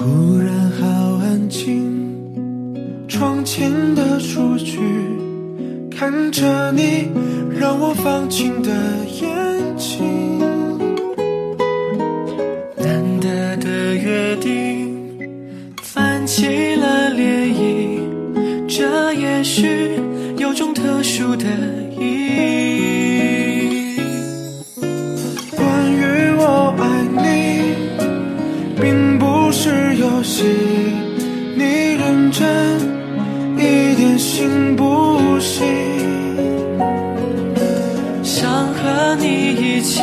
忽然好安静窗前的雏菊看着你让我放晴的眼睛。难得的约定泛起了涟漪这也许有种特殊的意义。是，你认真一点行不行？想和你一起，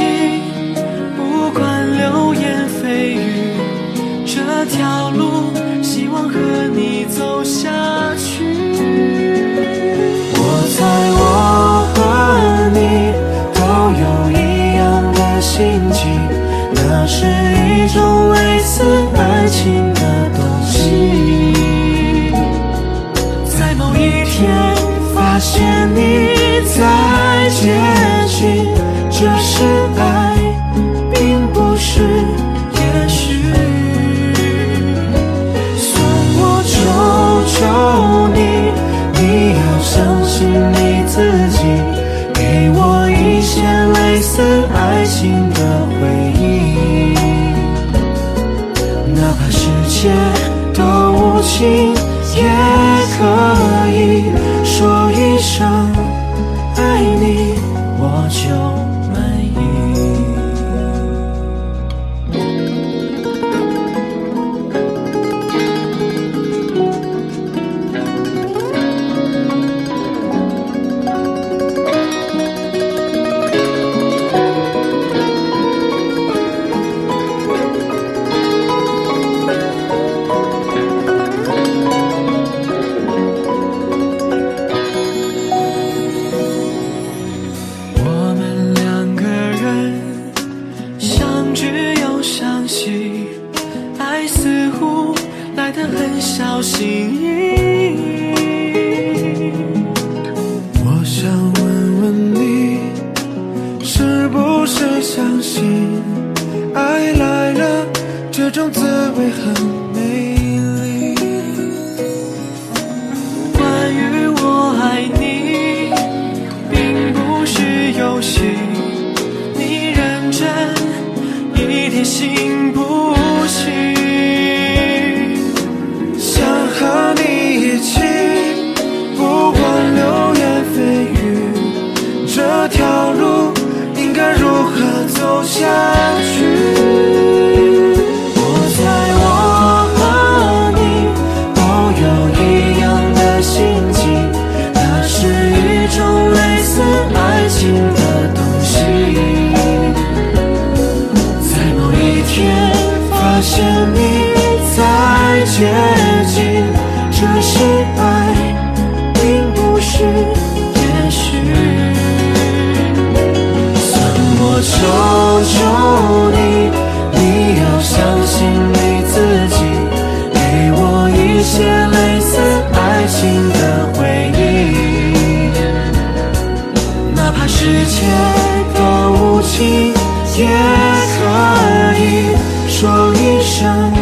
是你自己，给我一些类似爱情的回忆，哪怕世界多无情，也相知又相惜，爱似乎来得很小心翼翼。我想问问你，是不是相信爱来了这种滋味很美丽？关于我爱你，并不是游戏，心发现你在接近，这是爱，并不是也许。算我求求你，你要相信你自己，给我一些类似爱情的回忆。哪怕世界多无情，说一声